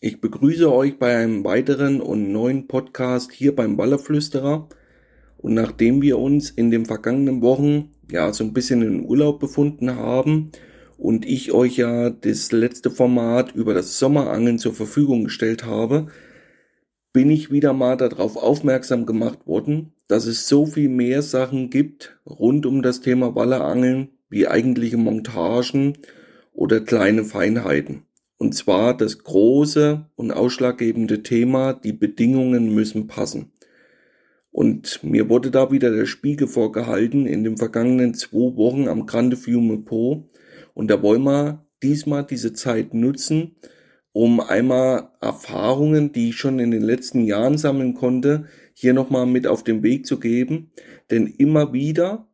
Ich begrüße euch bei einem weiteren und neuen Podcast hier beim Wallerflüsterer. Und nachdem wir uns in den vergangenen Wochen ja so ein bisschen in Urlaub befunden haben und ich euch ja das letzte Format über das Sommerangeln zur Verfügung gestellt habe, bin ich wieder mal darauf aufmerksam gemacht worden, dass es so viel mehr Sachen gibt rund um das Thema Wallerangeln wie eigentliche Montagen oder kleine Feinheiten. Und zwar das große und ausschlaggebende Thema, die Bedingungen müssen passen. Und mir wurde da wieder der Spiegel vorgehalten in den vergangenen zwei Wochen am Grande Fiume Po. Und da wollen wir diesmal diese Zeit nutzen, um einmal Erfahrungen, die ich schon in den letzten Jahren sammeln konnte, hier nochmal mit auf den Weg zu geben. Denn immer wieder,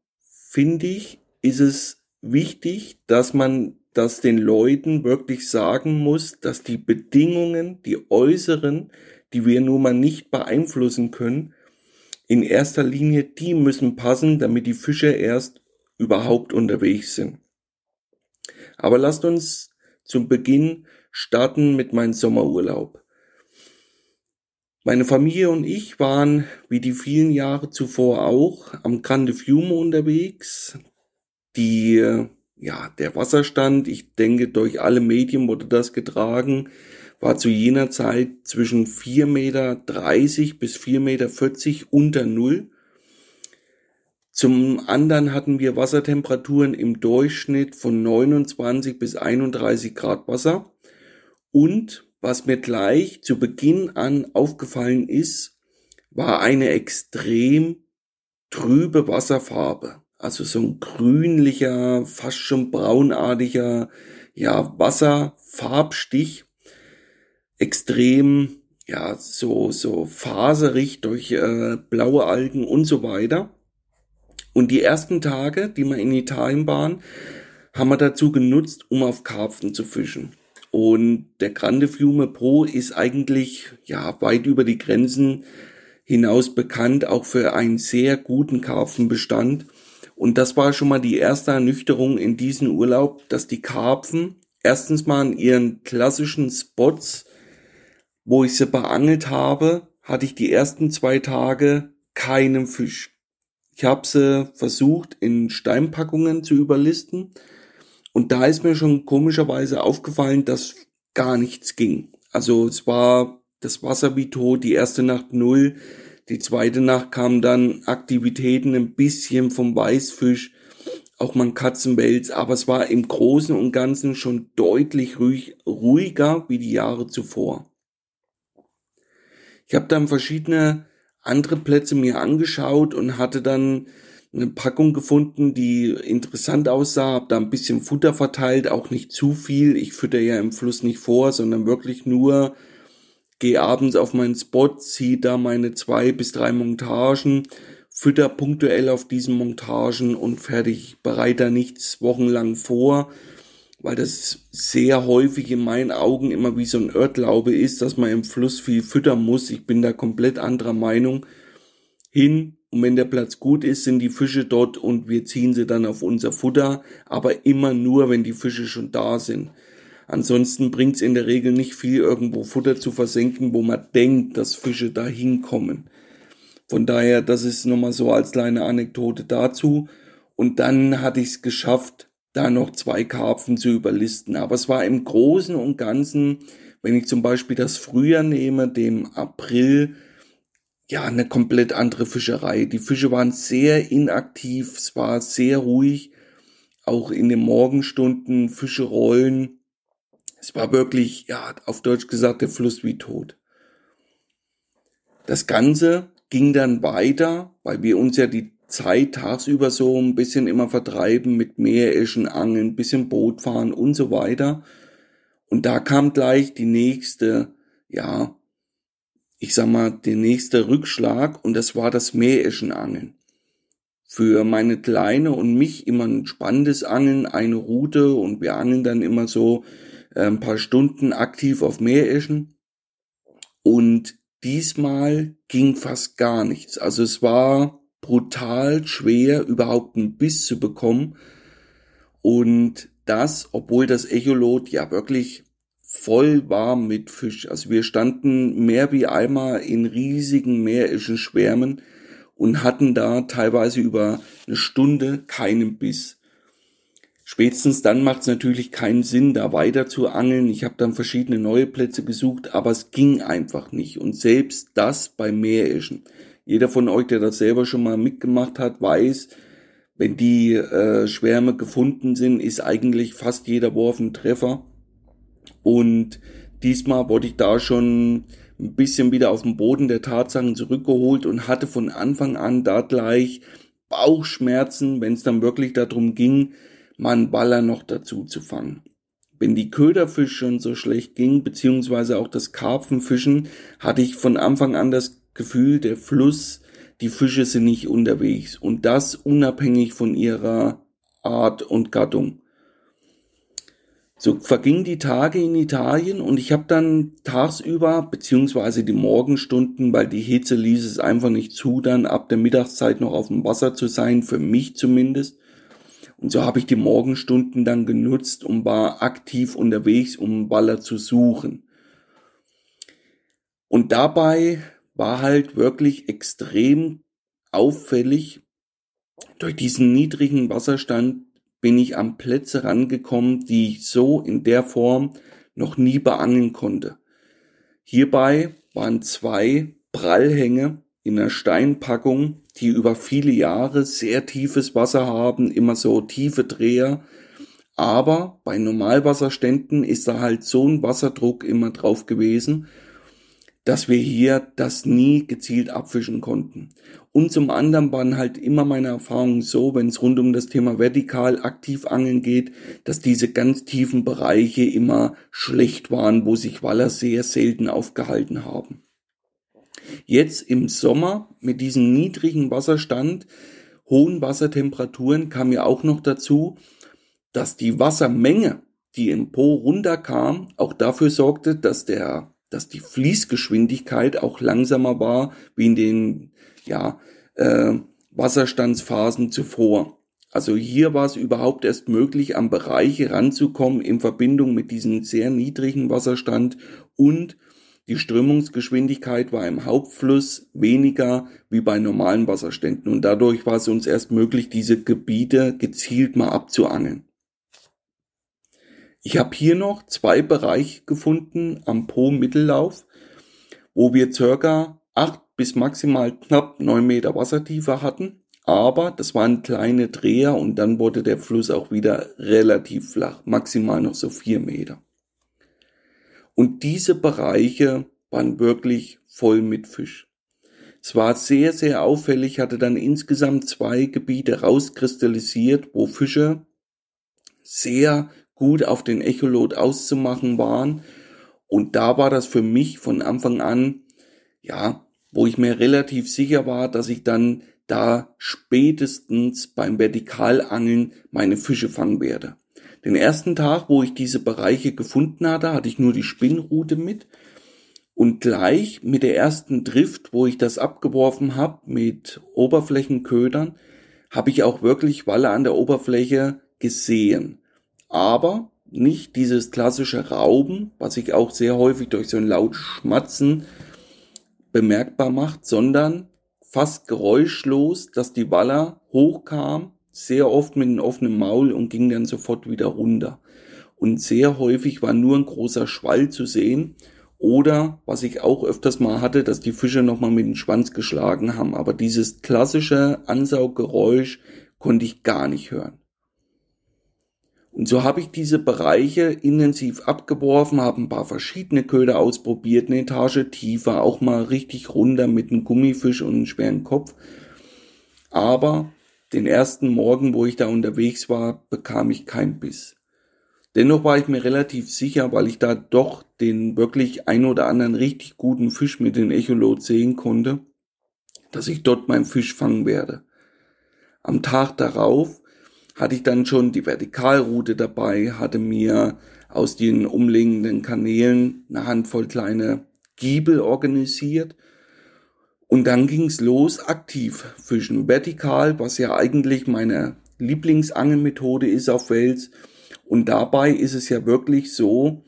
finde ich, ist es wichtig, dass man das den Leuten wirklich sagen muss, dass die Bedingungen, die äußeren, die wir nun mal nicht beeinflussen können, in erster Linie die müssen passen, damit die Fische erst überhaupt unterwegs sind. Aber lasst uns zum Beginn starten mit meinem Sommerurlaub. Meine Familie und ich waren, wie die vielen Jahre zuvor auch, am Grande Fiume unterwegs. Die, ja, der Wasserstand, ich denke, durch alle Medien wurde das getragen, war zu jener Zeit zwischen 4,30 Meter bis 4,40 Meter unter Null. Zum anderen hatten wir Wassertemperaturen im Durchschnitt von 29 bis 31 Grad Wasser. Und was mir gleich zu Beginn an aufgefallen ist, war eine extrem trübe Wasserfarbe. Also so ein grünlicher, fast schon braunartiger, ja, Wasserfarbstich. Extrem, ja, so, so faserig durch äh, blaue Algen und so weiter. Und die ersten Tage, die wir in Italien waren, haben wir dazu genutzt, um auf Karpfen zu fischen. Und der Grande Fiume Pro ist eigentlich ja weit über die Grenzen hinaus bekannt, auch für einen sehr guten Karpfenbestand. Und das war schon mal die erste Ernüchterung in diesem Urlaub, dass die Karpfen erstens mal an ihren klassischen Spots, wo ich sie beangelt habe, hatte ich die ersten zwei Tage keinen Fisch. Ich habe sie versucht in Steinpackungen zu überlisten und da ist mir schon komischerweise aufgefallen, dass gar nichts ging. Also es war das Wasser wie tot, die erste Nacht null, die zweite Nacht kamen dann Aktivitäten ein bisschen vom Weißfisch, auch mal Katzenwels, aber es war im Großen und Ganzen schon deutlich ruhig, ruhiger wie die Jahre zuvor. Ich habe dann verschiedene andere Plätze mir angeschaut und hatte dann eine Packung gefunden, die interessant aussah, hab da ein bisschen Futter verteilt, auch nicht zu viel. Ich fütter ja im Fluss nicht vor, sondern wirklich nur gehe abends auf meinen Spot, ziehe da meine zwei bis drei Montagen, fütter punktuell auf diesen Montagen und fertig. Bereite da nichts wochenlang vor, weil das sehr häufig in meinen Augen immer wie so ein Irrglaube ist, dass man im Fluss viel füttern muss. Ich bin da komplett anderer Meinung. Hin und wenn der Platz gut ist, sind die Fische dort und wir ziehen sie dann auf unser Futter, aber immer nur, wenn die Fische schon da sind. Ansonsten bringt es in der Regel nicht viel, irgendwo Futter zu versenken, wo man denkt, dass Fische da hinkommen. Von daher, das ist nochmal so als kleine Anekdote dazu. Und dann hatte ich es geschafft, da noch zwei Karpfen zu überlisten. Aber es war im Großen und Ganzen, wenn ich zum Beispiel das Frühjahr nehme, dem April, ja, eine komplett andere Fischerei. Die Fische waren sehr inaktiv, es war sehr ruhig, auch in den Morgenstunden, Fische rollen. Es war wirklich, ja, auf Deutsch gesagt, der Fluss wie tot. Das Ganze ging dann weiter, weil wir uns ja die Zeit tagsüber so ein bisschen immer vertreiben mit Meereschen, Angeln, bisschen Boot fahren und so weiter. Und da kam gleich die nächste, ja, ich sag mal, der nächste Rückschlag und das war das Meereschenangeln. Für meine Kleine und mich immer ein spannendes Angeln, eine Route und wir angeln dann immer so ein paar Stunden aktiv auf Meereschen. Und diesmal ging fast gar nichts. Also es war brutal schwer, überhaupt einen Biss zu bekommen. Und das, obwohl das Echolot ja wirklich voll warm mit Fisch. Also wir standen mehr wie einmal in riesigen meerischen Schwärmen und hatten da teilweise über eine Stunde keinen Biss. Spätestens dann macht es natürlich keinen Sinn, da weiter zu angeln. Ich habe dann verschiedene neue Plätze gesucht, aber es ging einfach nicht. Und selbst das bei Meerischen. Jeder von euch, der das selber schon mal mitgemacht hat, weiß, wenn die äh, Schwärme gefunden sind, ist eigentlich fast jeder Wurf ein Treffer. Und diesmal wurde ich da schon ein bisschen wieder auf den Boden der Tatsachen zurückgeholt und hatte von Anfang an da gleich Bauchschmerzen, wenn es dann wirklich darum ging, mal Baller noch dazu zu fangen. Wenn die Köderfisch schon so schlecht ging, beziehungsweise auch das Karpfenfischen, hatte ich von Anfang an das Gefühl, der Fluss, die Fische sind nicht unterwegs und das unabhängig von ihrer Art und Gattung. So vergingen die Tage in Italien und ich habe dann tagsüber, beziehungsweise die Morgenstunden, weil die Hitze ließ es einfach nicht zu, dann ab der Mittagszeit noch auf dem Wasser zu sein, für mich zumindest, und so habe ich die Morgenstunden dann genutzt und war aktiv unterwegs, um Baller zu suchen. Und dabei war halt wirklich extrem auffällig, durch diesen niedrigen Wasserstand bin ich an Plätze rangekommen, die ich so in der Form noch nie beangeln konnte. Hierbei waren zwei Prallhänge in einer Steinpackung die über viele Jahre sehr tiefes Wasser haben, immer so tiefe Dreher. Aber bei Normalwasserständen ist da halt so ein Wasserdruck immer drauf gewesen, dass wir hier das nie gezielt abfischen konnten. Und zum anderen waren halt immer meine Erfahrungen so, wenn es rund um das Thema vertikal aktiv angeln geht, dass diese ganz tiefen Bereiche immer schlecht waren, wo sich Waller sehr selten aufgehalten haben. Jetzt im Sommer mit diesem niedrigen Wasserstand, hohen Wassertemperaturen kam ja auch noch dazu, dass die Wassermenge, die im Po runterkam, auch dafür sorgte, dass der, dass die Fließgeschwindigkeit auch langsamer war wie in den, ja, äh, Wasserstandsphasen zuvor. Also hier war es überhaupt erst möglich, an Bereiche ranzukommen in Verbindung mit diesem sehr niedrigen Wasserstand und die Strömungsgeschwindigkeit war im Hauptfluss weniger wie bei normalen Wasserständen und dadurch war es uns erst möglich, diese Gebiete gezielt mal abzuangeln. Ich habe hier noch zwei Bereiche gefunden am Po-Mittellauf, wo wir circa acht bis maximal knapp neun Meter Wassertiefe hatten, aber das waren kleine Dreher und dann wurde der Fluss auch wieder relativ flach, maximal noch so vier Meter. Und diese Bereiche waren wirklich voll mit Fisch. Es war sehr, sehr auffällig, hatte dann insgesamt zwei Gebiete rauskristallisiert, wo Fische sehr gut auf den Echolot auszumachen waren. Und da war das für mich von Anfang an, ja, wo ich mir relativ sicher war, dass ich dann da spätestens beim Vertikalangeln meine Fische fangen werde. Den ersten Tag, wo ich diese Bereiche gefunden hatte, hatte ich nur die Spinnrute mit. Und gleich mit der ersten Drift, wo ich das abgeworfen habe mit Oberflächenködern, habe ich auch wirklich Walle an der Oberfläche gesehen. Aber nicht dieses klassische Rauben, was sich auch sehr häufig durch so ein laut Schmatzen bemerkbar macht, sondern fast geräuschlos, dass die Waller hochkam sehr oft mit einem offenen Maul und ging dann sofort wieder runter. Und sehr häufig war nur ein großer Schwall zu sehen. Oder, was ich auch öfters mal hatte, dass die Fische nochmal mit dem Schwanz geschlagen haben. Aber dieses klassische Ansauggeräusch konnte ich gar nicht hören. Und so habe ich diese Bereiche intensiv abgeworfen, habe ein paar verschiedene Köder ausprobiert, eine Etage tiefer, auch mal richtig runter mit einem Gummifisch und einem schweren Kopf. Aber den ersten Morgen, wo ich da unterwegs war, bekam ich keinen Biss. Dennoch war ich mir relativ sicher, weil ich da doch den wirklich ein oder anderen richtig guten Fisch mit den Echolot sehen konnte, dass ich dort meinen Fisch fangen werde. Am Tag darauf hatte ich dann schon die Vertikalroute dabei, hatte mir aus den umliegenden Kanälen eine Handvoll kleine Giebel organisiert und dann ging's los, aktiv fischen. Vertikal, was ja eigentlich meine Lieblingsangelmethode ist auf Wels. Und dabei ist es ja wirklich so,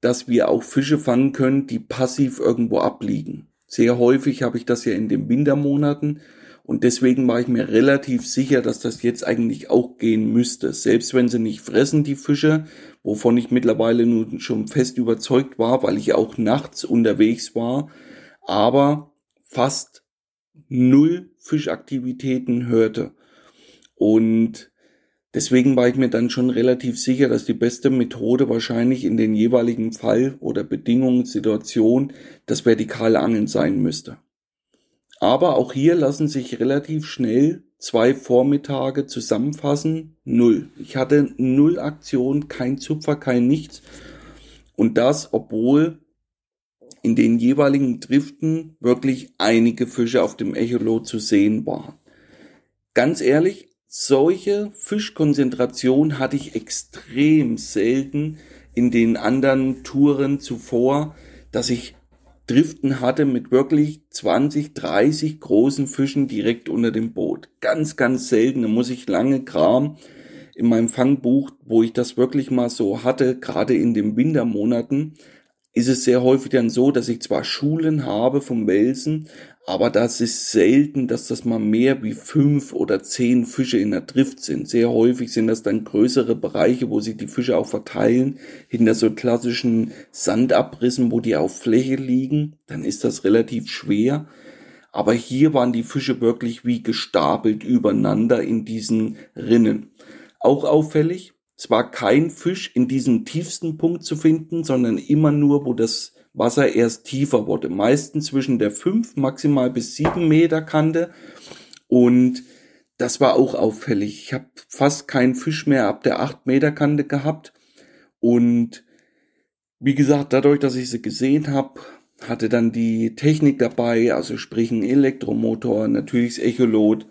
dass wir auch Fische fangen können, die passiv irgendwo abliegen. Sehr häufig habe ich das ja in den Wintermonaten und deswegen war ich mir relativ sicher, dass das jetzt eigentlich auch gehen müsste. Selbst wenn sie nicht fressen, die Fische, wovon ich mittlerweile nun schon fest überzeugt war, weil ich auch nachts unterwegs war, aber fast null Fischaktivitäten hörte. Und deswegen war ich mir dann schon relativ sicher, dass die beste Methode wahrscheinlich in den jeweiligen Fall oder Bedingungen, Situation das vertikale Angeln sein müsste. Aber auch hier lassen sich relativ schnell zwei Vormittage zusammenfassen. Null. Ich hatte null Aktion, kein Zupfer, kein nichts. Und das, obwohl in den jeweiligen Driften wirklich einige Fische auf dem Echolot zu sehen waren. Ganz ehrlich, solche Fischkonzentration hatte ich extrem selten in den anderen Touren zuvor, dass ich Driften hatte mit wirklich 20, 30 großen Fischen direkt unter dem Boot. Ganz, ganz selten. Da muss ich lange Kram in meinem Fangbuch, wo ich das wirklich mal so hatte, gerade in den Wintermonaten, ist es sehr häufig dann so, dass ich zwar Schulen habe vom Welsen, aber das ist selten, dass das mal mehr wie fünf oder zehn Fische in der Drift sind. Sehr häufig sind das dann größere Bereiche, wo sich die Fische auch verteilen, hinter so klassischen Sandabrissen, wo die auf Fläche liegen. Dann ist das relativ schwer. Aber hier waren die Fische wirklich wie gestapelt übereinander in diesen Rinnen. Auch auffällig, es war kein Fisch in diesem tiefsten Punkt zu finden, sondern immer nur, wo das Wasser erst tiefer wurde. Meistens zwischen der 5 maximal bis 7 Meter Kante. Und das war auch auffällig. Ich habe fast keinen Fisch mehr ab der 8 Meter Kante gehabt. Und wie gesagt, dadurch, dass ich sie gesehen habe, hatte dann die Technik dabei, also sprich ein Elektromotor, natürlich das Echolot,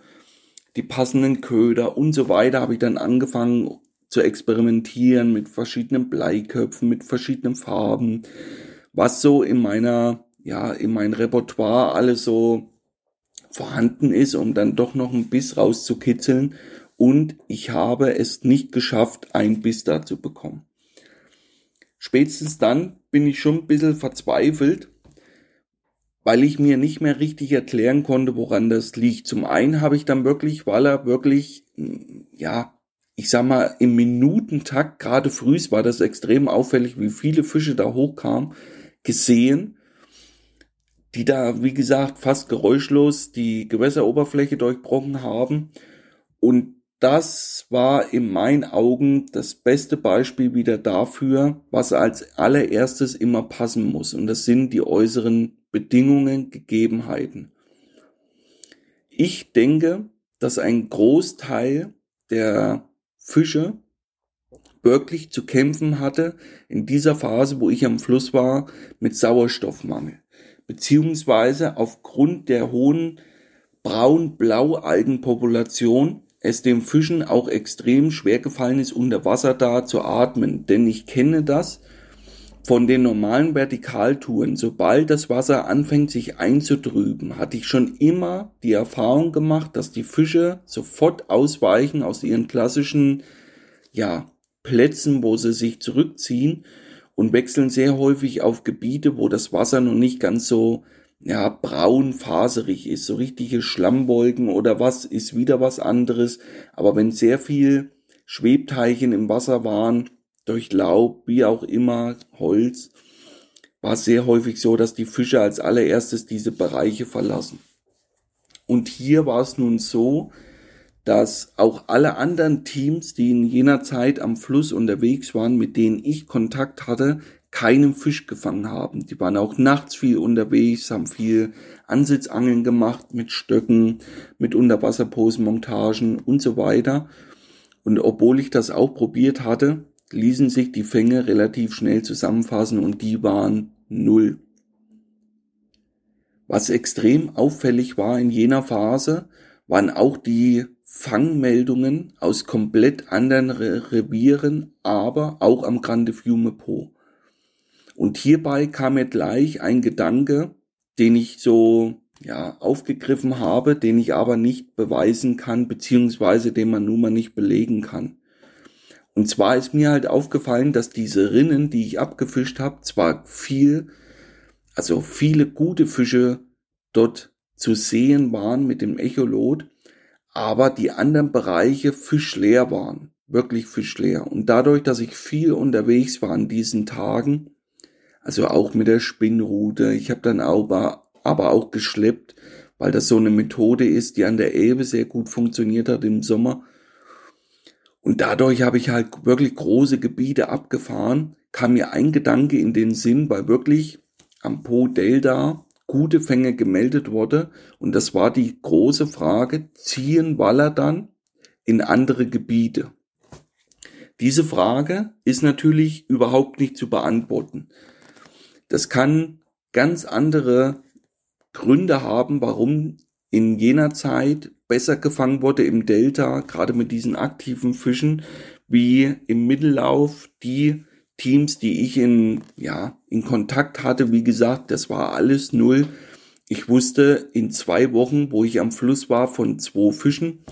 die passenden Köder und so weiter, habe ich dann angefangen zu experimentieren mit verschiedenen Bleiköpfen, mit verschiedenen Farben, was so in meiner, ja, in mein Repertoire alles so vorhanden ist, um dann doch noch ein Biss rauszukitzeln. Und ich habe es nicht geschafft, ein Biss da zu bekommen. Spätestens dann bin ich schon ein bisschen verzweifelt, weil ich mir nicht mehr richtig erklären konnte, woran das liegt. Zum einen habe ich dann wirklich, weil er wirklich, ja, ich sag mal, im Minutentakt, gerade früh war das extrem auffällig, wie viele Fische da hochkamen gesehen, die da, wie gesagt, fast geräuschlos die Gewässeroberfläche durchbrochen haben. Und das war in meinen Augen das beste Beispiel wieder dafür, was als allererstes immer passen muss. Und das sind die äußeren Bedingungen, Gegebenheiten. Ich denke, dass ein Großteil der Fische wirklich zu kämpfen hatte in dieser Phase, wo ich am Fluss war, mit Sauerstoffmangel. Beziehungsweise aufgrund der hohen braun-blau-Algenpopulation es dem Fischen auch extrem schwer gefallen ist, unter Wasser da zu atmen. Denn ich kenne das von den normalen Vertikaltouren. Sobald das Wasser anfängt sich einzutrüben, hatte ich schon immer die Erfahrung gemacht, dass die Fische sofort ausweichen aus ihren klassischen, ja, Plätzen, wo sie sich zurückziehen und wechseln sehr häufig auf Gebiete, wo das Wasser noch nicht ganz so ja, braun faserig ist, so richtige Schlammwolken oder was ist wieder was anderes. Aber wenn sehr viel Schwebteilchen im Wasser waren, durch Laub, wie auch immer, Holz, war es sehr häufig so, dass die Fische als allererstes diese Bereiche verlassen. Und hier war es nun so, dass auch alle anderen Teams, die in jener Zeit am Fluss unterwegs waren, mit denen ich Kontakt hatte, keinen Fisch gefangen haben. Die waren auch nachts viel unterwegs, haben viel Ansitzangeln gemacht mit Stöcken, mit Unterwasserposenmontagen und so weiter. Und obwohl ich das auch probiert hatte, ließen sich die Fänge relativ schnell zusammenfassen und die waren null. Was extrem auffällig war in jener Phase, waren auch die Fangmeldungen aus komplett anderen Re Revieren, aber auch am Grande Fiume Po. Und hierbei kam mir gleich ein Gedanke, den ich so ja, aufgegriffen habe, den ich aber nicht beweisen kann, beziehungsweise den man nun mal nicht belegen kann. Und zwar ist mir halt aufgefallen, dass diese Rinnen, die ich abgefischt habe, zwar viel, also viele gute Fische dort zu sehen waren mit dem Echolot, aber die anderen Bereiche fischleer waren, wirklich fischleer. Und dadurch, dass ich viel unterwegs war an diesen Tagen, also auch mit der Spinnrute, ich habe dann auch, aber auch geschleppt, weil das so eine Methode ist, die an der Elbe sehr gut funktioniert hat im Sommer. Und dadurch habe ich halt wirklich große Gebiete abgefahren, kam mir ein Gedanke in den Sinn, weil wirklich am Po Delta gute Fänge gemeldet wurde. Und das war die große Frage, ziehen Waller dann in andere Gebiete? Diese Frage ist natürlich überhaupt nicht zu beantworten. Das kann ganz andere Gründe haben, warum in jener Zeit besser gefangen wurde im Delta, gerade mit diesen aktiven Fischen, wie im Mittellauf die Teams, die ich in, ja, in Kontakt hatte. Wie gesagt, das war alles null. Ich wusste in zwei Wochen, wo ich am Fluss war, von zwei Fischen,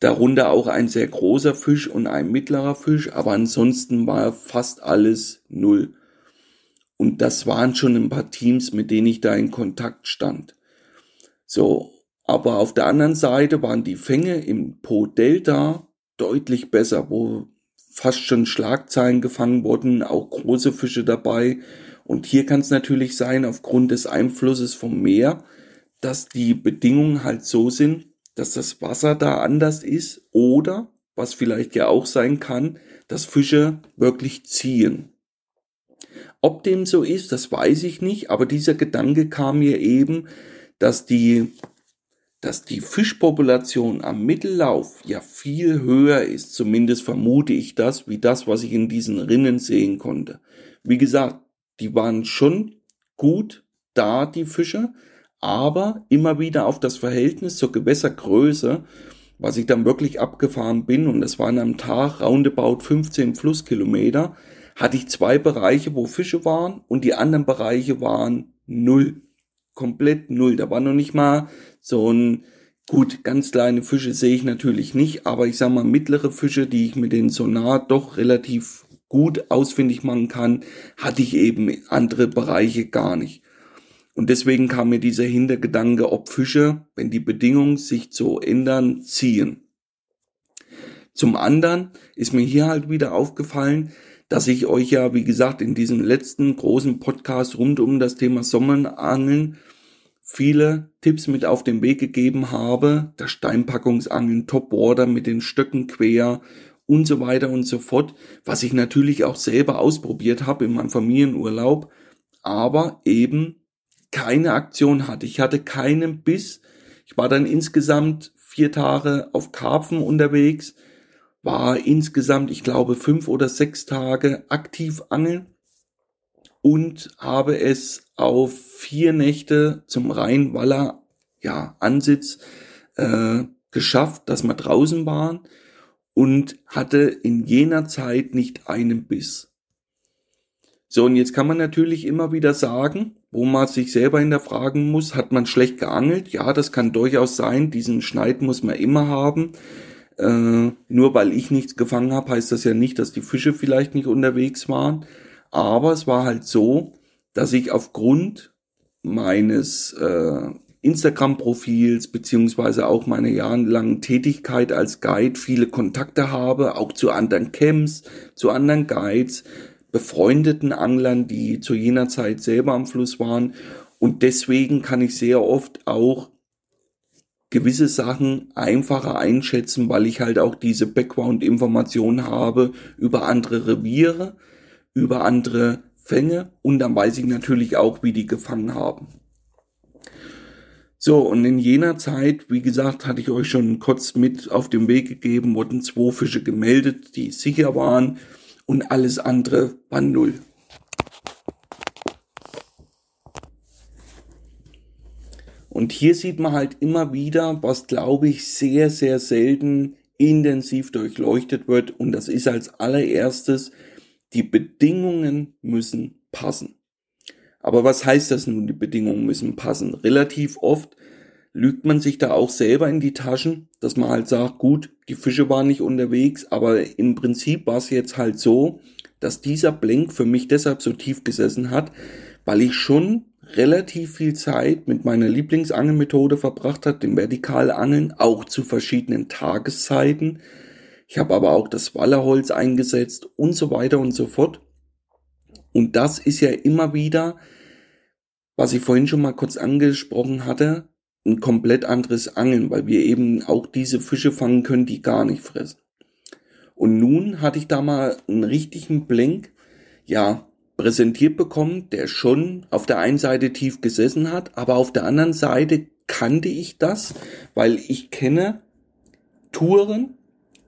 darunter auch ein sehr großer Fisch und ein mittlerer Fisch, aber ansonsten war fast alles null. Und das waren schon ein paar Teams, mit denen ich da in Kontakt stand. So, aber auf der anderen Seite waren die Fänge im Po Delta deutlich besser, wo fast schon Schlagzeilen gefangen wurden, auch große Fische dabei. Und hier kann es natürlich sein, aufgrund des Einflusses vom Meer, dass die Bedingungen halt so sind, dass das Wasser da anders ist oder, was vielleicht ja auch sein kann, dass Fische wirklich ziehen. Ob dem so ist, das weiß ich nicht, aber dieser Gedanke kam mir eben, dass die, dass die Fischpopulation am Mittellauf ja viel höher ist, zumindest vermute ich das, wie das, was ich in diesen Rinnen sehen konnte. Wie gesagt, die waren schon gut da, die Fische, aber immer wieder auf das Verhältnis zur Gewässergröße, was ich dann wirklich abgefahren bin, und das waren am Tag roundabout 15 Flusskilometer, hatte ich zwei Bereiche, wo Fische waren und die anderen Bereiche waren null. Komplett null. Da war noch nicht mal so ein, gut, ganz kleine Fische sehe ich natürlich nicht, aber ich sag mal mittlere Fische, die ich mit den Sonar doch relativ gut ausfindig machen kann, hatte ich eben andere Bereiche gar nicht. Und deswegen kam mir dieser Hintergedanke, ob Fische, wenn die Bedingungen sich so ändern, ziehen. Zum anderen ist mir hier halt wieder aufgefallen, dass ich euch ja, wie gesagt, in diesem letzten großen Podcast rund um das Thema Sommerangeln viele Tipps mit auf den Weg gegeben habe. Das Steinpackungsangeln, Topboarder mit den Stöcken quer und so weiter und so fort, was ich natürlich auch selber ausprobiert habe in meinem Familienurlaub, aber eben keine Aktion hatte. Ich hatte keinen Biss. Ich war dann insgesamt vier Tage auf Karpfen unterwegs war insgesamt, ich glaube, fünf oder sechs Tage aktiv angeln und habe es auf vier Nächte zum Rheinwaller ja, Ansitz äh, geschafft, dass wir draußen waren und hatte in jener Zeit nicht einen Biss. So, und jetzt kann man natürlich immer wieder sagen, wo man sich selber hinterfragen muss, hat man schlecht geangelt? Ja, das kann durchaus sein, diesen Schneid muss man immer haben. Äh, nur weil ich nichts gefangen habe, heißt das ja nicht, dass die Fische vielleicht nicht unterwegs waren. Aber es war halt so, dass ich aufgrund meines äh, Instagram-Profils beziehungsweise auch meiner jahrelangen Tätigkeit als Guide viele Kontakte habe, auch zu anderen Camps, zu anderen Guides, befreundeten Anglern, die zu jener Zeit selber am Fluss waren. Und deswegen kann ich sehr oft auch gewisse Sachen einfacher einschätzen, weil ich halt auch diese Background-Information habe über andere Reviere, über andere Fänge und dann weiß ich natürlich auch, wie die gefangen haben. So, und in jener Zeit, wie gesagt, hatte ich euch schon kurz mit auf den Weg gegeben, wurden zwei Fische gemeldet, die sicher waren und alles andere war null. Und hier sieht man halt immer wieder, was glaube ich sehr, sehr selten intensiv durchleuchtet wird. Und das ist als allererstes, die Bedingungen müssen passen. Aber was heißt das nun, die Bedingungen müssen passen? Relativ oft lügt man sich da auch selber in die Taschen, dass man halt sagt, gut, die Fische waren nicht unterwegs, aber im Prinzip war es jetzt halt so, dass dieser Blink für mich deshalb so tief gesessen hat, weil ich schon relativ viel Zeit mit meiner Lieblingsangelmethode verbracht hat, dem Vertikalangeln, auch zu verschiedenen Tageszeiten. Ich habe aber auch das Wallerholz eingesetzt und so weiter und so fort. Und das ist ja immer wieder, was ich vorhin schon mal kurz angesprochen hatte, ein komplett anderes Angeln, weil wir eben auch diese Fische fangen können, die gar nicht fressen. Und nun hatte ich da mal einen richtigen Blink, ja, präsentiert bekommen, der schon auf der einen Seite tief gesessen hat, aber auf der anderen Seite kannte ich das, weil ich kenne Touren,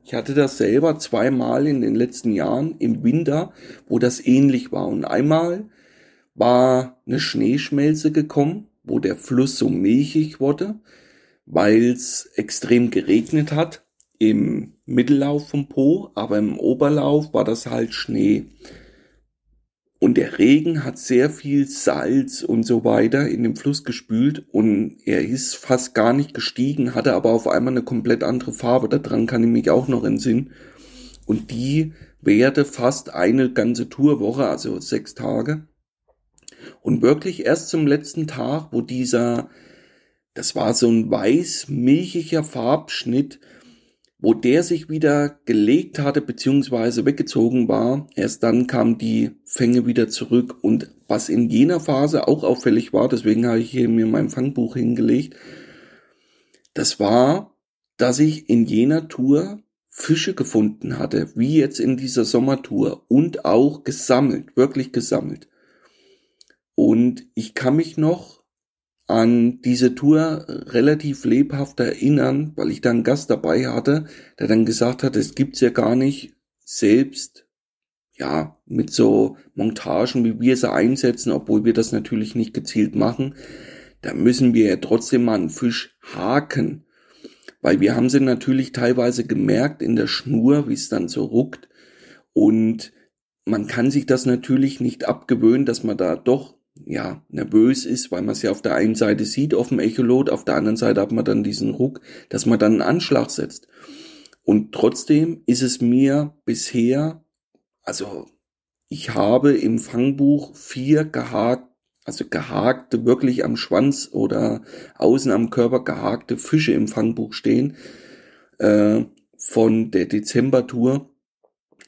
ich hatte das selber zweimal in den letzten Jahren im Winter, wo das ähnlich war. Und einmal war eine Schneeschmelze gekommen wo der Fluss so milchig wurde, weil es extrem geregnet hat im Mittellauf vom Po, aber im Oberlauf war das halt Schnee. Und der Regen hat sehr viel Salz und so weiter in den Fluss gespült und er ist fast gar nicht gestiegen, hatte aber auf einmal eine komplett andere Farbe. Daran kann ich mich auch noch entsinnen. Und die währte fast eine ganze Tourwoche, also sechs Tage. Und wirklich erst zum letzten Tag, wo dieser, das war so ein weiß-milchiger Farbschnitt, wo der sich wieder gelegt hatte beziehungsweise weggezogen war, erst dann kam die Fänge wieder zurück. Und was in jener Phase auch auffällig war, deswegen habe ich hier mir mein Fangbuch hingelegt, das war, dass ich in jener Tour Fische gefunden hatte, wie jetzt in dieser Sommertour und auch gesammelt, wirklich gesammelt. Und ich kann mich noch an diese Tour relativ lebhaft erinnern, weil ich da einen Gast dabei hatte, der dann gesagt hat, es gibt's ja gar nicht selbst, ja, mit so Montagen, wie wir sie einsetzen, obwohl wir das natürlich nicht gezielt machen. Da müssen wir ja trotzdem mal einen Fisch haken. Weil wir haben sie natürlich teilweise gemerkt in der Schnur, wie es dann so ruckt. Und man kann sich das natürlich nicht abgewöhnen, dass man da doch ja, nervös ist, weil man es ja auf der einen Seite sieht auf dem Echolot, auf der anderen Seite hat man dann diesen Ruck, dass man dann einen Anschlag setzt. Und trotzdem ist es mir bisher, also ich habe im Fangbuch vier gehakt, also gehakte, wirklich am Schwanz oder außen am Körper gehakte Fische im Fangbuch stehen äh, von der Dezember-Tour.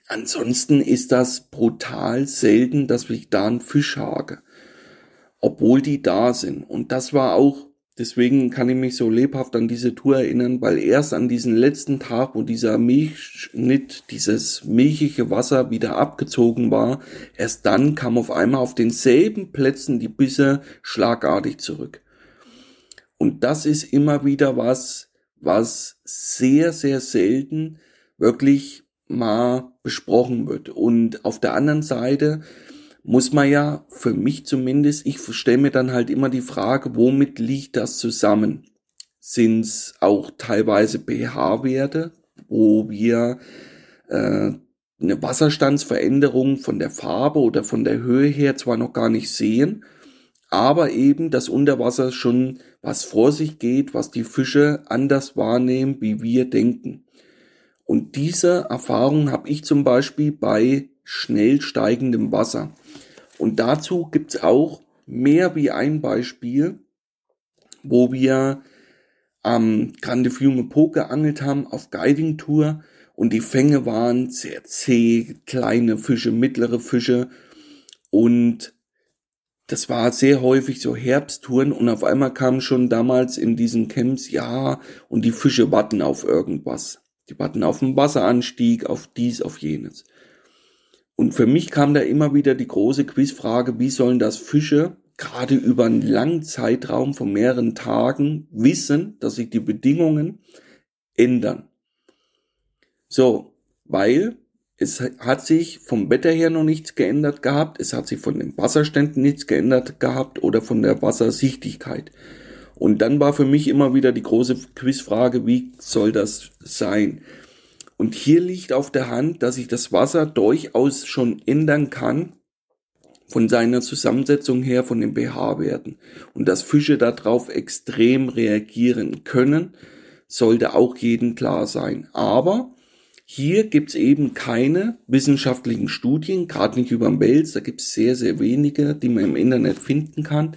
Ansonsten ist das brutal selten, dass ich da einen Fisch hake obwohl die da sind. Und das war auch, deswegen kann ich mich so lebhaft an diese Tour erinnern, weil erst an diesen letzten Tag, wo dieser Milchschnitt, dieses milchige Wasser wieder abgezogen war, erst dann kam auf einmal auf denselben Plätzen die Bisse schlagartig zurück. Und das ist immer wieder was, was sehr, sehr selten wirklich mal besprochen wird. Und auf der anderen Seite muss man ja, für mich zumindest, ich stelle mir dann halt immer die Frage, womit liegt das zusammen? Sind es auch teilweise pH-Werte, wo wir äh, eine Wasserstandsveränderung von der Farbe oder von der Höhe her zwar noch gar nicht sehen, aber eben das Unterwasser schon was vor sich geht, was die Fische anders wahrnehmen, wie wir denken. Und diese Erfahrung habe ich zum Beispiel bei schnell steigendem Wasser. Und dazu gibt's auch mehr wie ein Beispiel, wo wir am Grande Fiume Po geangelt haben auf Guiding Tour und die Fänge waren sehr zäh, kleine Fische, mittlere Fische und das war sehr häufig so Herbsttouren und auf einmal kam schon damals in diesen Camps, ja, und die Fische warten auf irgendwas. Die warten auf einen Wasseranstieg, auf dies, auf jenes. Und für mich kam da immer wieder die große Quizfrage, wie sollen das Fische gerade über einen langen Zeitraum von mehreren Tagen wissen, dass sich die Bedingungen ändern. So, weil es hat sich vom Wetter her noch nichts geändert gehabt, es hat sich von den Wasserständen nichts geändert gehabt oder von der Wassersichtigkeit. Und dann war für mich immer wieder die große Quizfrage, wie soll das sein? Und hier liegt auf der Hand, dass sich das Wasser durchaus schon ändern kann, von seiner Zusammensetzung her, von den pH-Werten. Und dass Fische darauf extrem reagieren können, sollte auch jedem klar sein. Aber hier gibt's eben keine wissenschaftlichen Studien, gerade nicht über den Wels, da gibt's sehr, sehr wenige, die man im Internet finden kann.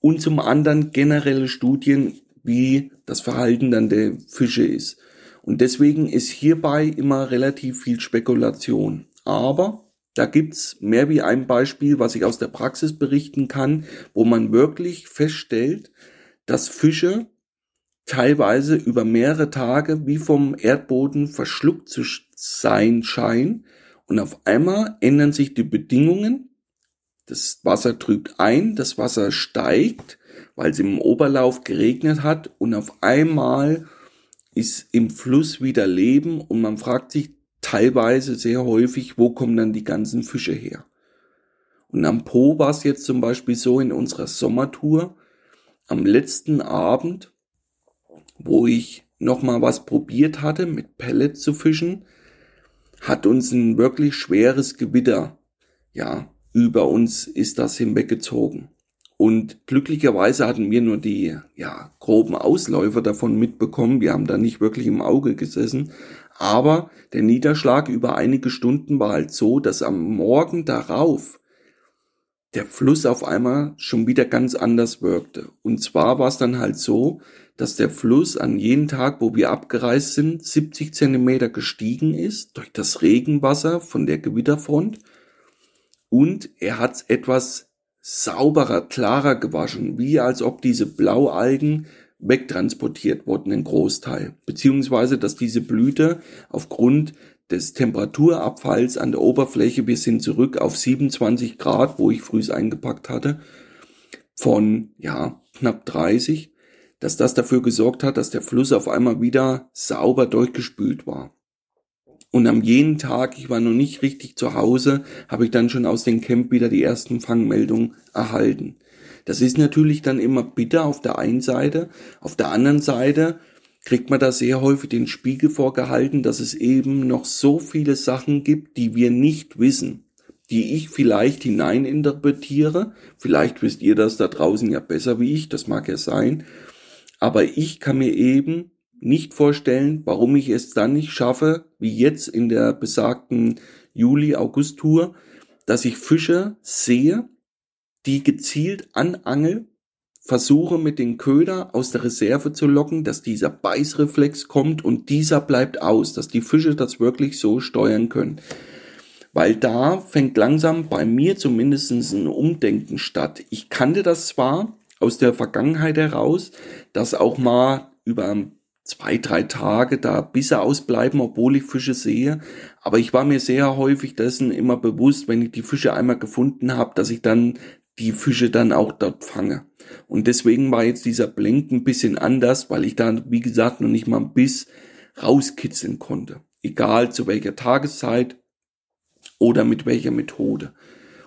Und zum anderen generelle Studien, wie das Verhalten dann der Fische ist. Und deswegen ist hierbei immer relativ viel Spekulation. Aber da gibt's mehr wie ein Beispiel, was ich aus der Praxis berichten kann, wo man wirklich feststellt, dass Fische teilweise über mehrere Tage wie vom Erdboden verschluckt zu sein scheinen und auf einmal ändern sich die Bedingungen. Das Wasser trübt ein, das Wasser steigt, weil es im Oberlauf geregnet hat und auf einmal ist im Fluss wieder Leben und man fragt sich teilweise sehr häufig, wo kommen dann die ganzen Fische her? Und am Po war es jetzt zum Beispiel so in unserer Sommertour, am letzten Abend wo ich nochmal was probiert hatte, mit Pellet zu fischen, hat uns ein wirklich schweres Gewitter, ja, über uns ist das hinweggezogen. Und glücklicherweise hatten wir nur die, ja, groben Ausläufer davon mitbekommen. Wir haben da nicht wirklich im Auge gesessen. Aber der Niederschlag über einige Stunden war halt so, dass am Morgen darauf der Fluss auf einmal schon wieder ganz anders wirkte. Und zwar war es dann halt so, dass der Fluss an jeden Tag, wo wir abgereist sind, 70 Zentimeter gestiegen ist durch das Regenwasser von der Gewitterfront und er hat etwas sauberer, klarer gewaschen, wie als ob diese Blaualgen wegtransportiert wurden, in Großteil, beziehungsweise dass diese Blüte aufgrund des Temperaturabfalls an der Oberfläche, wir sind zurück auf 27 Grad, wo ich frühs eingepackt hatte, von ja knapp 30, dass das dafür gesorgt hat, dass der Fluss auf einmal wieder sauber durchgespült war. Und am jeden Tag, ich war noch nicht richtig zu Hause, habe ich dann schon aus dem Camp wieder die ersten Fangmeldungen erhalten. Das ist natürlich dann immer bitter auf der einen Seite. Auf der anderen Seite kriegt man da sehr häufig den Spiegel vorgehalten, dass es eben noch so viele Sachen gibt, die wir nicht wissen, die ich vielleicht hineininterpretiere. Vielleicht wisst ihr das da draußen ja besser wie ich, das mag ja sein. Aber ich kann mir eben nicht vorstellen, warum ich es dann nicht schaffe, wie jetzt in der besagten Juli-August-Tour, dass ich Fische sehe, die gezielt anangel, versuche mit den Köder aus der Reserve zu locken, dass dieser Beißreflex kommt und dieser bleibt aus, dass die Fische das wirklich so steuern können. Weil da fängt langsam bei mir zumindest ein Umdenken statt. Ich kannte das zwar, aus der Vergangenheit heraus, dass auch mal über zwei, drei Tage da Bisse ausbleiben, obwohl ich Fische sehe. Aber ich war mir sehr häufig dessen immer bewusst, wenn ich die Fische einmal gefunden habe, dass ich dann die Fische dann auch dort fange. Und deswegen war jetzt dieser Blink ein bisschen anders, weil ich da, wie gesagt, noch nicht mal ein Biss rauskitzeln konnte. Egal zu welcher Tageszeit oder mit welcher Methode.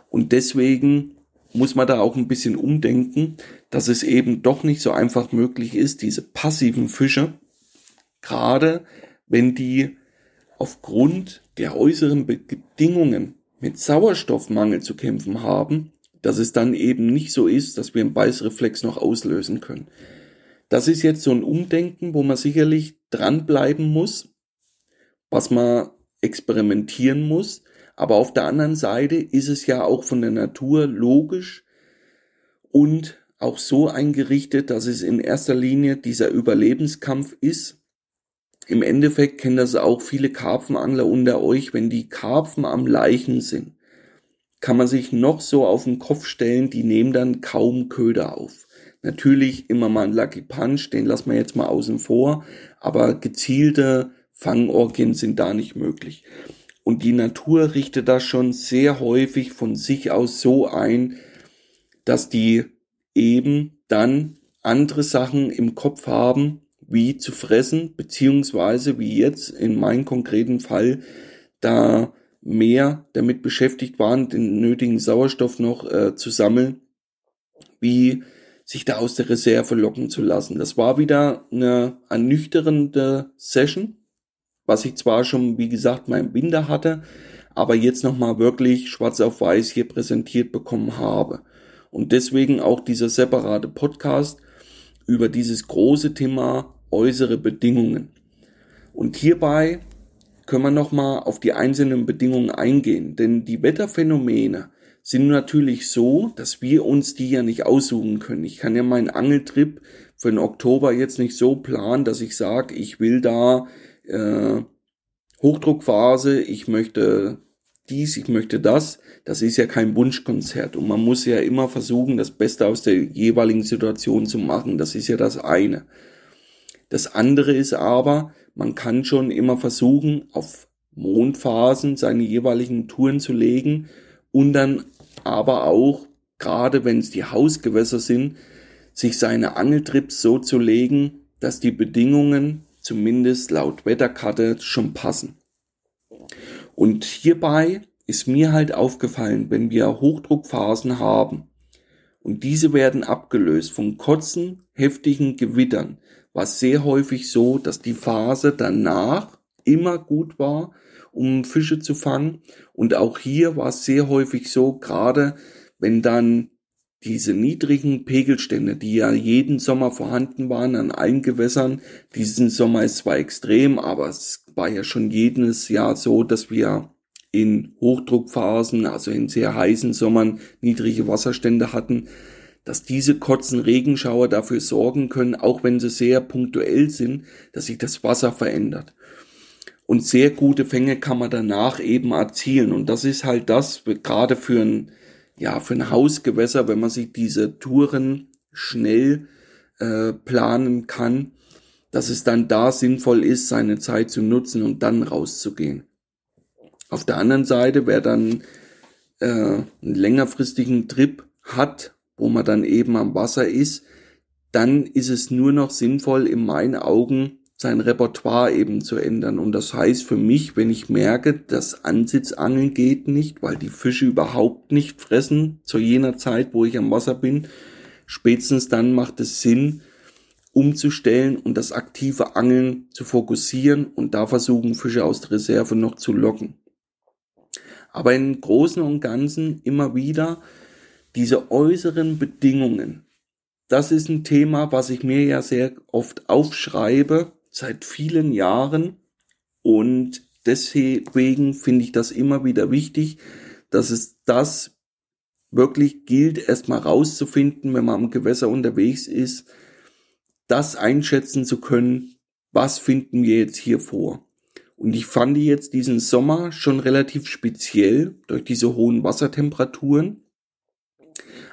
Und deswegen muss man da auch ein bisschen umdenken, dass es eben doch nicht so einfach möglich ist, diese passiven Fische, gerade wenn die aufgrund der äußeren Bedingungen mit Sauerstoffmangel zu kämpfen haben, dass es dann eben nicht so ist, dass wir einen Beißreflex noch auslösen können. Das ist jetzt so ein Umdenken, wo man sicherlich dranbleiben muss, was man experimentieren muss, aber auf der anderen Seite ist es ja auch von der Natur logisch und auch so eingerichtet, dass es in erster Linie dieser Überlebenskampf ist. Im Endeffekt kennen das auch viele Karpfenangler unter euch, wenn die Karpfen am Leichen sind, kann man sich noch so auf den Kopf stellen, die nehmen dann kaum Köder auf. Natürlich immer mal ein Lucky Punch, den lassen wir jetzt mal außen vor, aber gezielte Fangorgien sind da nicht möglich. Und die Natur richtet das schon sehr häufig von sich aus so ein, dass die eben dann andere Sachen im Kopf haben, wie zu fressen, beziehungsweise wie jetzt in meinem konkreten Fall, da mehr damit beschäftigt waren, den nötigen Sauerstoff noch äh, zu sammeln, wie sich da aus der Reserve locken zu lassen. Das war wieder eine ernüchternde Session, was ich zwar schon, wie gesagt, im Binder hatte, aber jetzt nochmal wirklich schwarz auf weiß hier präsentiert bekommen habe. Und deswegen auch dieser separate Podcast über dieses große Thema äußere Bedingungen. Und hierbei können wir nochmal auf die einzelnen Bedingungen eingehen, denn die Wetterphänomene sind natürlich so, dass wir uns die ja nicht aussuchen können. Ich kann ja meinen Angeltrip für den Oktober jetzt nicht so planen, dass ich sage, ich will da äh, Hochdruckphase, ich möchte dies, ich möchte das. Das ist ja kein Wunschkonzert und man muss ja immer versuchen, das Beste aus der jeweiligen Situation zu machen. Das ist ja das eine. Das andere ist aber, man kann schon immer versuchen, auf Mondphasen seine jeweiligen Touren zu legen und dann aber auch, gerade wenn es die Hausgewässer sind, sich seine Angeltrips so zu legen, dass die Bedingungen zumindest laut Wetterkarte schon passen. Und hierbei ist mir halt aufgefallen, wenn wir Hochdruckphasen haben und diese werden abgelöst von kurzen, heftigen Gewittern, war sehr häufig so, dass die Phase danach immer gut war, um Fische zu fangen. Und auch hier war es sehr häufig so, gerade wenn dann diese niedrigen Pegelstände, die ja jeden Sommer vorhanden waren an allen Gewässern, diesen Sommer ist zwar extrem, aber es war ja schon jedes Jahr so, dass wir in Hochdruckphasen, also in sehr heißen Sommern, niedrige Wasserstände hatten, dass diese kurzen Regenschauer dafür sorgen können, auch wenn sie sehr punktuell sind, dass sich das Wasser verändert. Und sehr gute Fänge kann man danach eben erzielen. Und das ist halt das, gerade für ein ja, für ein Hausgewässer, wenn man sich diese Touren schnell äh, planen kann, dass es dann da sinnvoll ist, seine Zeit zu nutzen und dann rauszugehen. Auf der anderen Seite, wer dann äh, einen längerfristigen Trip hat, wo man dann eben am Wasser ist, dann ist es nur noch sinnvoll in meinen Augen sein Repertoire eben zu ändern. Und das heißt für mich, wenn ich merke, das Ansitzangeln geht nicht, weil die Fische überhaupt nicht fressen zu jener Zeit, wo ich am Wasser bin, spätestens dann macht es Sinn, umzustellen und das aktive Angeln zu fokussieren und da versuchen, Fische aus der Reserve noch zu locken. Aber im Großen und Ganzen immer wieder diese äußeren Bedingungen. Das ist ein Thema, was ich mir ja sehr oft aufschreibe, seit vielen Jahren und deswegen finde ich das immer wieder wichtig, dass es das wirklich gilt, erstmal rauszufinden, wenn man am Gewässer unterwegs ist, das einschätzen zu können, was finden wir jetzt hier vor. Und ich fand jetzt diesen Sommer schon relativ speziell durch diese hohen Wassertemperaturen,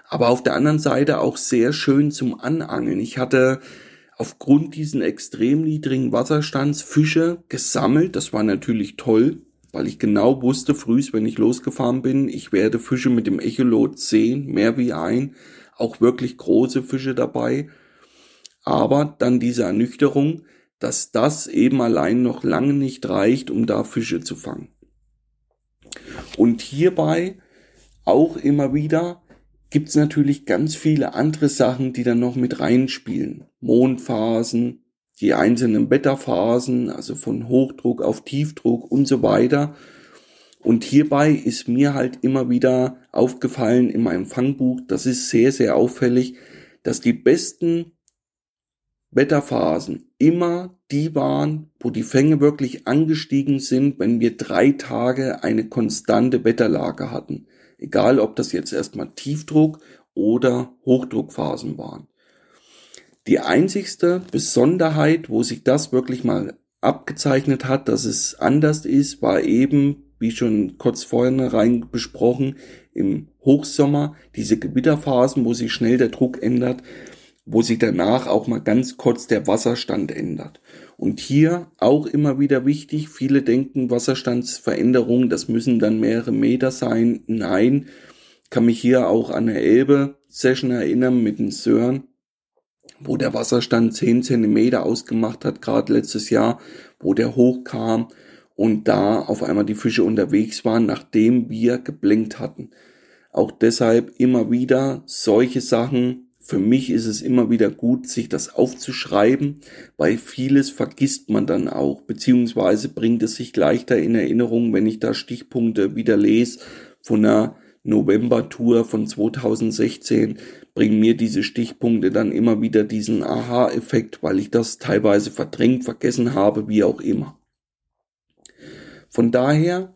aber auf der anderen Seite auch sehr schön zum Anangeln. Ich hatte aufgrund diesen extrem niedrigen Wasserstands Fische gesammelt. Das war natürlich toll, weil ich genau wusste, frühs, wenn ich losgefahren bin, ich werde Fische mit dem Echolot sehen, mehr wie ein, auch wirklich große Fische dabei. Aber dann diese Ernüchterung, dass das eben allein noch lange nicht reicht, um da Fische zu fangen. Und hierbei auch immer wieder gibt's natürlich ganz viele andere Sachen, die dann noch mit reinspielen. Mondphasen, die einzelnen Wetterphasen, also von Hochdruck auf Tiefdruck und so weiter. Und hierbei ist mir halt immer wieder aufgefallen in meinem Fangbuch, das ist sehr, sehr auffällig, dass die besten Wetterphasen immer die waren, wo die Fänge wirklich angestiegen sind, wenn wir drei Tage eine konstante Wetterlage hatten. Egal, ob das jetzt erstmal Tiefdruck oder Hochdruckphasen waren. Die einzigste Besonderheit, wo sich das wirklich mal abgezeichnet hat, dass es anders ist, war eben, wie schon kurz vorhin rein besprochen, im Hochsommer diese Gewitterphasen, wo sich schnell der Druck ändert, wo sich danach auch mal ganz kurz der Wasserstand ändert. Und hier auch immer wieder wichtig, viele denken Wasserstandsveränderungen, das müssen dann mehrere Meter sein. Nein, kann mich hier auch an der Elbe-Session erinnern mit den Sören, wo der Wasserstand 10 Zentimeter ausgemacht hat, gerade letztes Jahr, wo der hochkam und da auf einmal die Fische unterwegs waren, nachdem wir geblinkt hatten. Auch deshalb immer wieder solche Sachen für mich ist es immer wieder gut, sich das aufzuschreiben, weil vieles vergisst man dann auch, beziehungsweise bringt es sich leichter in Erinnerung, wenn ich da Stichpunkte wieder lese von einer November-Tour von 2016, bringen mir diese Stichpunkte dann immer wieder diesen Aha-Effekt, weil ich das teilweise verdrängt, vergessen habe, wie auch immer. Von daher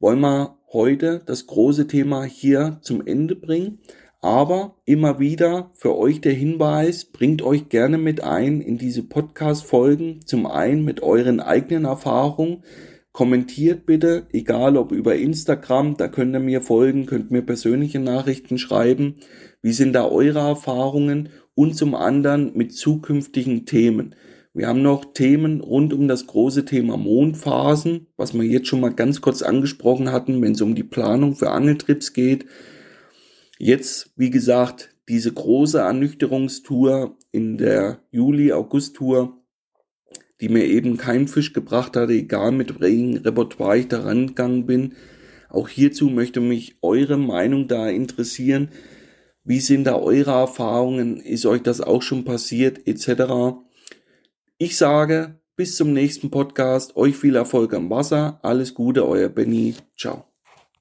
wollen wir heute das große Thema hier zum Ende bringen. Aber immer wieder für euch der Hinweis, bringt euch gerne mit ein in diese Podcast-Folgen. Zum einen mit euren eigenen Erfahrungen. Kommentiert bitte, egal ob über Instagram, da könnt ihr mir folgen, könnt mir persönliche Nachrichten schreiben. Wie sind da eure Erfahrungen? Und zum anderen mit zukünftigen Themen. Wir haben noch Themen rund um das große Thema Mondphasen, was wir jetzt schon mal ganz kurz angesprochen hatten, wenn es um die Planung für Angeltrips geht. Jetzt, wie gesagt, diese große Ernüchterungstour in der Juli-August-Tour, die mir eben keinen Fisch gebracht hatte, egal mit welchem Repertoire ich da rangegangen bin. Auch hierzu möchte mich eure Meinung da interessieren. Wie sind da eure Erfahrungen? Ist euch das auch schon passiert? Etc. Ich sage, bis zum nächsten Podcast. Euch viel Erfolg am Wasser. Alles Gute, euer Benny. Ciao.